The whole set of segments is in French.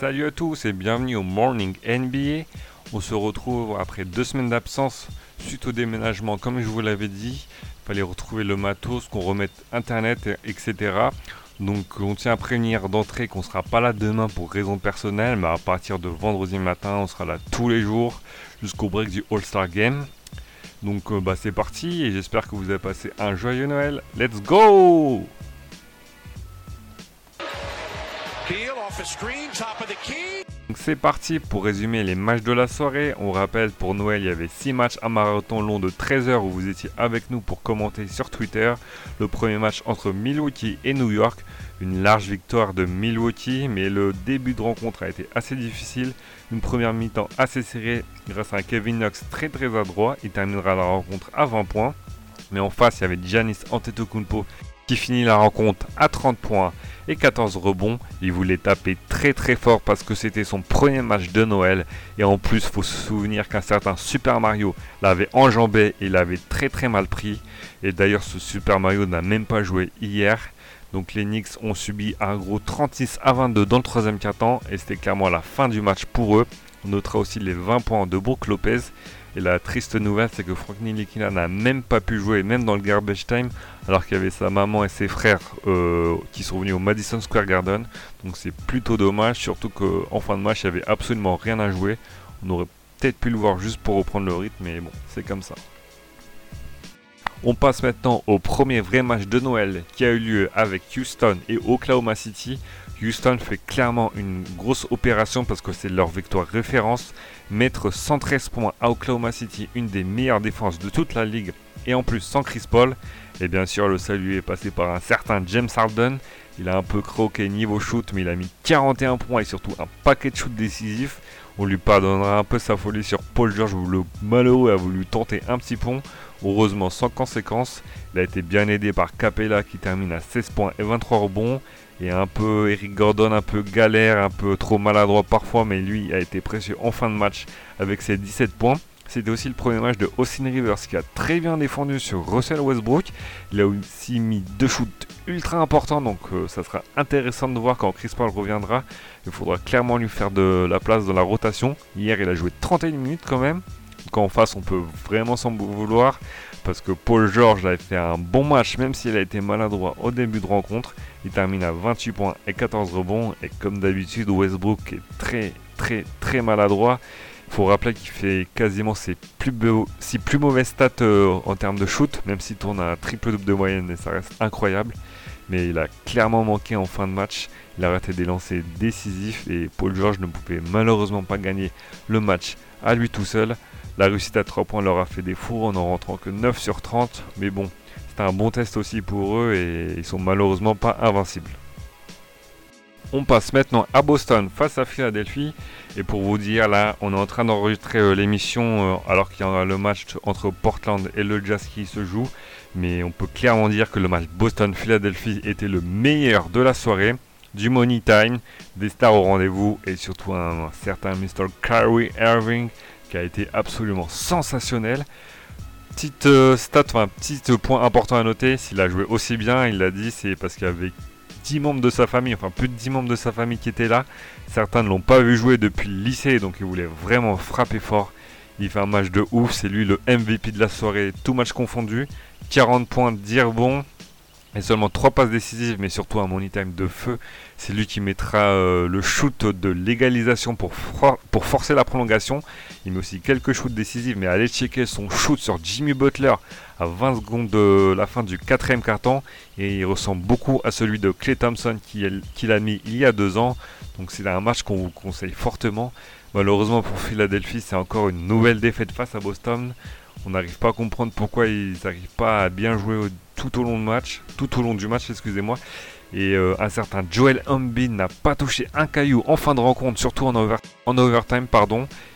Salut à tous et bienvenue au Morning NBA. On se retrouve après deux semaines d'absence suite au déménagement. Comme je vous l'avais dit, il fallait retrouver le matos, qu'on remette internet, etc. Donc on tient à prévenir d'entrée qu'on ne sera pas là demain pour raison personnelle, mais à partir de vendredi matin, on sera là tous les jours jusqu'au break du All-Star Game. Donc euh, bah, c'est parti et j'espère que vous avez passé un joyeux Noël. Let's go c'est parti pour résumer les matchs de la soirée. On rappelle pour Noël, il y avait 6 matchs à marathon long de 13 heures où vous étiez avec nous pour commenter sur Twitter. Le premier match entre Milwaukee et New York. Une large victoire de Milwaukee, mais le début de rencontre a été assez difficile. Une première mi-temps assez serrée grâce à un Kevin Knox très très adroit. Il terminera la rencontre à 20 points. Mais en face, il y avait Giannis Antetokounmpo qui finit la rencontre à 30 points et 14 rebonds. Il voulait taper très très fort parce que c'était son premier match de Noël. Et en plus, faut se souvenir qu'un certain Super Mario l'avait enjambé et l'avait très très mal pris. Et d'ailleurs, ce Super Mario n'a même pas joué hier. Donc les Knicks ont subi un gros 36 à 22 dans le troisième quart-temps et c'était clairement la fin du match pour eux. On notera aussi les 20 points de Brook Lopez et la triste nouvelle, c'est que Frank Nilikina n'a même pas pu jouer, même dans le garbage time, alors qu'il y avait sa maman et ses frères euh, qui sont venus au Madison Square Garden. Donc c'est plutôt dommage, surtout qu'en fin de match, il n'y avait absolument rien à jouer. On aurait peut-être pu le voir juste pour reprendre le rythme, mais bon, c'est comme ça. On passe maintenant au premier vrai match de Noël qui a eu lieu avec Houston et Oklahoma City. Houston fait clairement une grosse opération parce que c'est leur victoire référence. Mettre 113 points à Oklahoma City, une des meilleures défenses de toute la ligue, et en plus sans Chris Paul. Et bien sûr, le salut est passé par un certain James Harden. Il a un peu croqué niveau shoot, mais il a mis 41 points et surtout un paquet de shoots décisifs. On lui pardonnera un peu sa folie sur Paul George où le malheureux a voulu tenter un petit pont. Heureusement sans conséquence. Il a été bien aidé par Capella qui termine à 16 points et 23 rebonds. Et un peu Eric Gordon, un peu galère, un peu trop maladroit parfois, mais lui a été précieux en fin de match avec ses 17 points. C'était aussi le premier match de Austin Rivers qui a très bien défendu sur Russell Westbrook. Il a aussi mis deux shoots ultra importants, donc euh, ça sera intéressant de voir quand Chris Paul reviendra. Il faudra clairement lui faire de la place dans la rotation. Hier, il a joué 31 minutes quand même. Quand en face, on peut vraiment s'en vouloir parce que Paul George a fait un bon match, même s'il a été maladroit au début de rencontre. Il termine à 28 points et 14 rebonds. Et comme d'habitude, Westbrook est très, très, très maladroit. Il faut rappeler qu'il fait quasiment ses plus, plus mauvaises stats euh, en termes de shoot, même s'il tourne à un triple-double de moyenne et ça reste incroyable. Mais il a clairement manqué en fin de match. Il a raté des lancers décisifs et Paul George ne pouvait malheureusement pas gagner le match à lui tout seul. La réussite à 3 points leur a fait des fours en en rentrant que 9 sur 30. Mais bon, un bon test aussi pour eux et ils sont malheureusement pas invincibles. On passe maintenant à Boston face à Philadelphie. Et pour vous dire, là, on est en train d'enregistrer euh, l'émission euh, alors qu'il y a le match entre Portland et le Jazz qui se joue. Mais on peut clairement dire que le match Boston-Philadelphie était le meilleur de la soirée. Du money time, des stars au rendez-vous et surtout un, certain Mr. Kyrie Irving qui a été absolument sensationnel. Petite euh, stat, enfin petit point important à noter, s'il a joué aussi bien, il l'a dit, c'est parce qu'il y avait 10 membres de sa famille, enfin plus de 10 membres de sa famille qui étaient là. Certains ne l'ont pas vu jouer depuis le lycée, donc il voulait vraiment frapper fort. Il fait un match de ouf, c'est lui le MVP de la soirée, tout match confondu. 40 points, dire bon, et seulement 3 passes décisives, mais surtout un money time de feu. C'est lui qui mettra euh, le shoot de légalisation pour, pour forcer la prolongation. Il met aussi quelques shoots décisifs, mais allez checker son shoot sur Jimmy Butler à 20 secondes de la fin du quatrième carton. Et il ressemble beaucoup à celui de Clay Thompson qu'il qui a mis il y a deux ans. Donc c'est un match qu'on vous conseille fortement. Malheureusement pour Philadelphie, c'est encore une nouvelle défaite face à Boston. On n'arrive pas à comprendre pourquoi ils n'arrivent pas à bien jouer tout au long du match, excusez-moi. Et euh, un certain Joel Embiid n'a pas touché un caillou en fin de rencontre, surtout en, en overtime.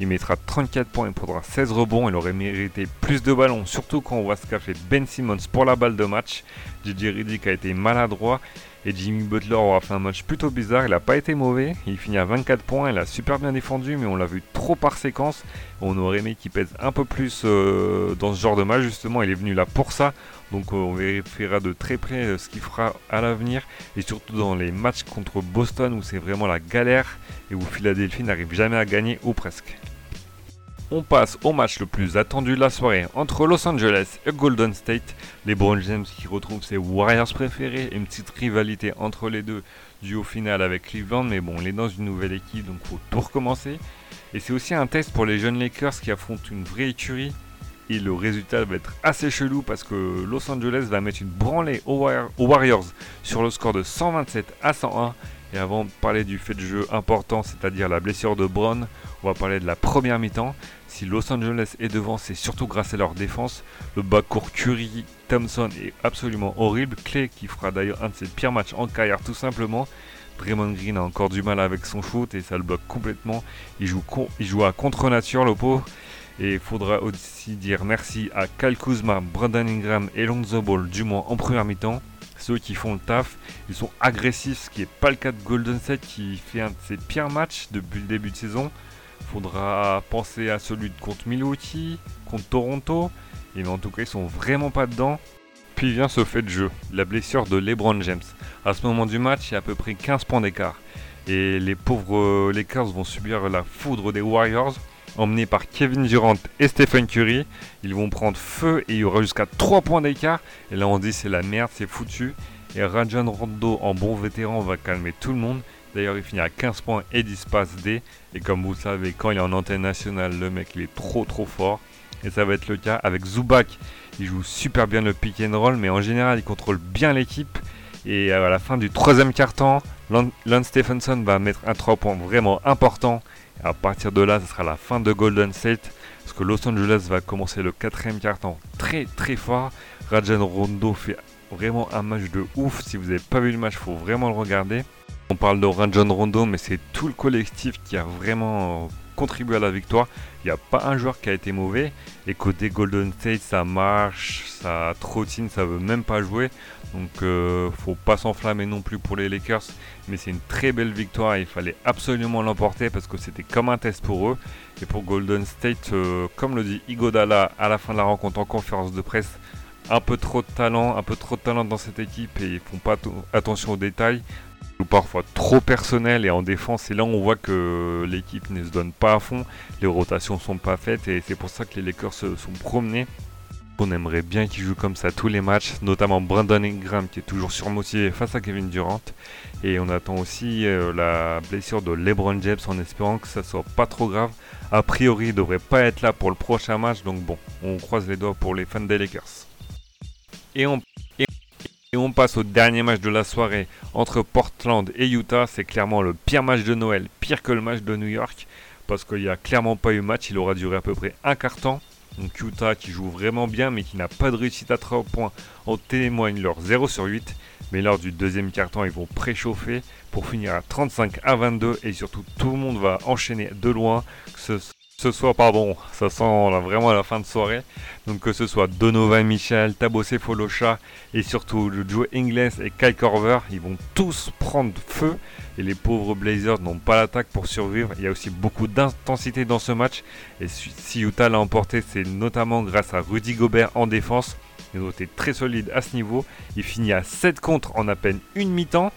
Il mettra 34 points et prendra 16 rebonds. Il aurait mérité plus de ballons, surtout quand on voit ce qu'a fait Ben Simmons pour la balle de match. DJ Riddick a été maladroit. Et Jimmy Butler aura fait un match plutôt bizarre, il n'a pas été mauvais, il finit à 24 points, il a super bien défendu, mais on l'a vu trop par séquence. On aurait aimé qu'il pèse un peu plus euh, dans ce genre de match, justement, il est venu là pour ça. Donc euh, on vérifiera de très près euh, ce qu'il fera à l'avenir, et surtout dans les matchs contre Boston où c'est vraiment la galère et où Philadelphie n'arrive jamais à gagner ou presque. On passe au match le plus attendu de la soirée entre Los Angeles et Golden State. Les Brown James qui retrouvent ses Warriors préférés. Une petite rivalité entre les deux du au final avec Cleveland. Mais bon, on est dans une nouvelle équipe donc faut tout recommencer. Et c'est aussi un test pour les jeunes Lakers qui affrontent une vraie écurie. Et le résultat va être assez chelou parce que Los Angeles va mettre une branlée aux Warriors sur le score de 127 à 101. Et avant de parler du fait de jeu important, c'est-à-dire la blessure de Brown, on va parler de la première mi-temps. Si Los Angeles est devant, c'est surtout grâce à leur défense. Le backcourt Curry, Thompson est absolument horrible. Clay qui fera d'ailleurs un de ses pires matchs en carrière tout simplement. Draymond Green a encore du mal avec son shoot et ça le bloque complètement. Il joue, à contre-nature le. Et il faudra aussi dire merci à Kyle Kuzma, Brandon Ingram et Lonzo Ball, du moins en première mi-temps ceux qui font le taf, ils sont agressifs, ce qui n'est pas le cas de Golden State qui fait un de ses pires matchs depuis le début de saison. Faudra penser à celui de contre Milwaukee, contre Toronto, et en tout cas ils sont vraiment pas dedans. Puis vient ce fait de jeu, la blessure de LeBron James. À ce moment du match, il y a à peu près 15 points d'écart. Et les pauvres Lakers vont subir la foudre des Warriors emmenés par Kevin Durant et Stephen Curry. Ils vont prendre feu et il y aura jusqu'à 3 points d'écart. Et là on dit c'est la merde, c'est foutu. Et Rajon Rondo en bon vétéran va calmer tout le monde. D'ailleurs il finit à 15 points et 10 passes D. Et comme vous savez, quand il est en antenne nationale, le mec il est trop trop fort. Et ça va être le cas avec Zubac. Il joue super bien le pick and roll, mais en général il contrôle bien l'équipe. Et à la fin du troisième quart-temps, Lance Stephenson va mettre un 3 points vraiment important à partir de là, ce sera la fin de Golden State. Parce que Los Angeles va commencer le quatrième quart-temps très très fort. Rajan Rondo fait vraiment un match de ouf. Si vous n'avez pas vu le match, il faut vraiment le regarder. On parle de Rajon Rondo, mais c'est tout le collectif qui a vraiment contribué à la victoire. Il n'y a pas un joueur qui a été mauvais. Et côté Golden State, ça marche, ça trottine, ça veut même pas jouer. Donc euh, faut pas s'enflammer non plus pour les Lakers. Mais c'est une très belle victoire. Il fallait absolument l'emporter parce que c'était comme un test pour eux. Et pour Golden State, euh, comme le dit Igodala à la fin de la rencontre en conférence de presse, un peu trop de talent, un peu trop de talent dans cette équipe et ils font pas attention aux détails ou parfois trop personnel et en défense et là on voit que l'équipe ne se donne pas à fond, les rotations sont pas faites et c'est pour ça que les Lakers se sont promenés. On aimerait bien qu'ils jouent comme ça tous les matchs, notamment Brandon Ingram qui est toujours surmotivé face à Kevin Durant. Et on attend aussi euh, la blessure de LeBron James en espérant que ça soit pas trop grave. A priori, il devrait pas être là pour le prochain match, donc bon, on croise les doigts pour les fans des Lakers. Et on et on passe au dernier match de la soirée entre Portland et Utah. C'est clairement le pire match de Noël, pire que le match de New York, parce qu'il n'y a clairement pas eu match. Il aura duré à peu près un quart temps. Donc Utah qui joue vraiment bien mais qui n'a pas de réussite à 3 points en témoigne leur 0 sur 8. Mais lors du deuxième quart-temps, ils vont préchauffer pour finir à 35 à 22 et surtout tout le monde va enchaîner de loin, ce, ce soit, pardon, ça sent vraiment la fin de soirée. Donc que ce soit Donovan Michel, Tabosé Folocha et surtout Joe Ingles et Kyle Corver, ils vont tous prendre feu. Et les pauvres Blazers n'ont pas l'attaque pour survivre. Il y a aussi beaucoup d'intensité dans ce match. Et si Utah l'a emporté, c'est notamment grâce à Rudy Gobert en défense. Ils ont été très solides à ce niveau. Il finit à 7 contre en à peine une mi-temps.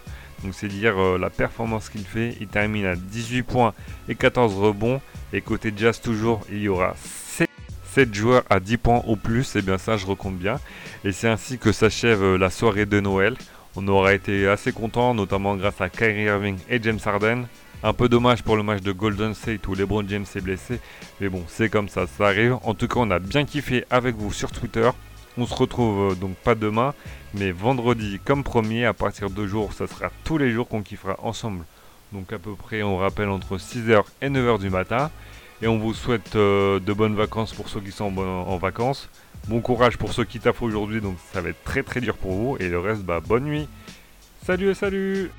Donc c'est dire euh, la performance qu'il fait. Il termine à 18 points et 14 rebonds. Et côté Jazz toujours, il y aura 7, joueurs à 10 points au plus. Et bien ça, je recompte bien. Et c'est ainsi que s'achève euh, la soirée de Noël. On aura été assez content, notamment grâce à Kyrie Irving et James Harden. Un peu dommage pour le match de Golden State où LeBron James est blessé. Mais bon, c'est comme ça, ça arrive. En tout cas, on a bien kiffé avec vous sur Twitter. On se retrouve euh, donc pas demain, mais vendredi comme premier, à partir de jour, ça sera tous les jours qu'on kiffera ensemble. Donc à peu près, on rappelle entre 6h et 9h du matin. Et on vous souhaite euh, de bonnes vacances pour ceux qui sont en, vacances. Bon courage pour ceux qui taffent aujourd'hui, donc ça va être très très dur pour vous. Et le reste, bah bonne nuit. Salut et salut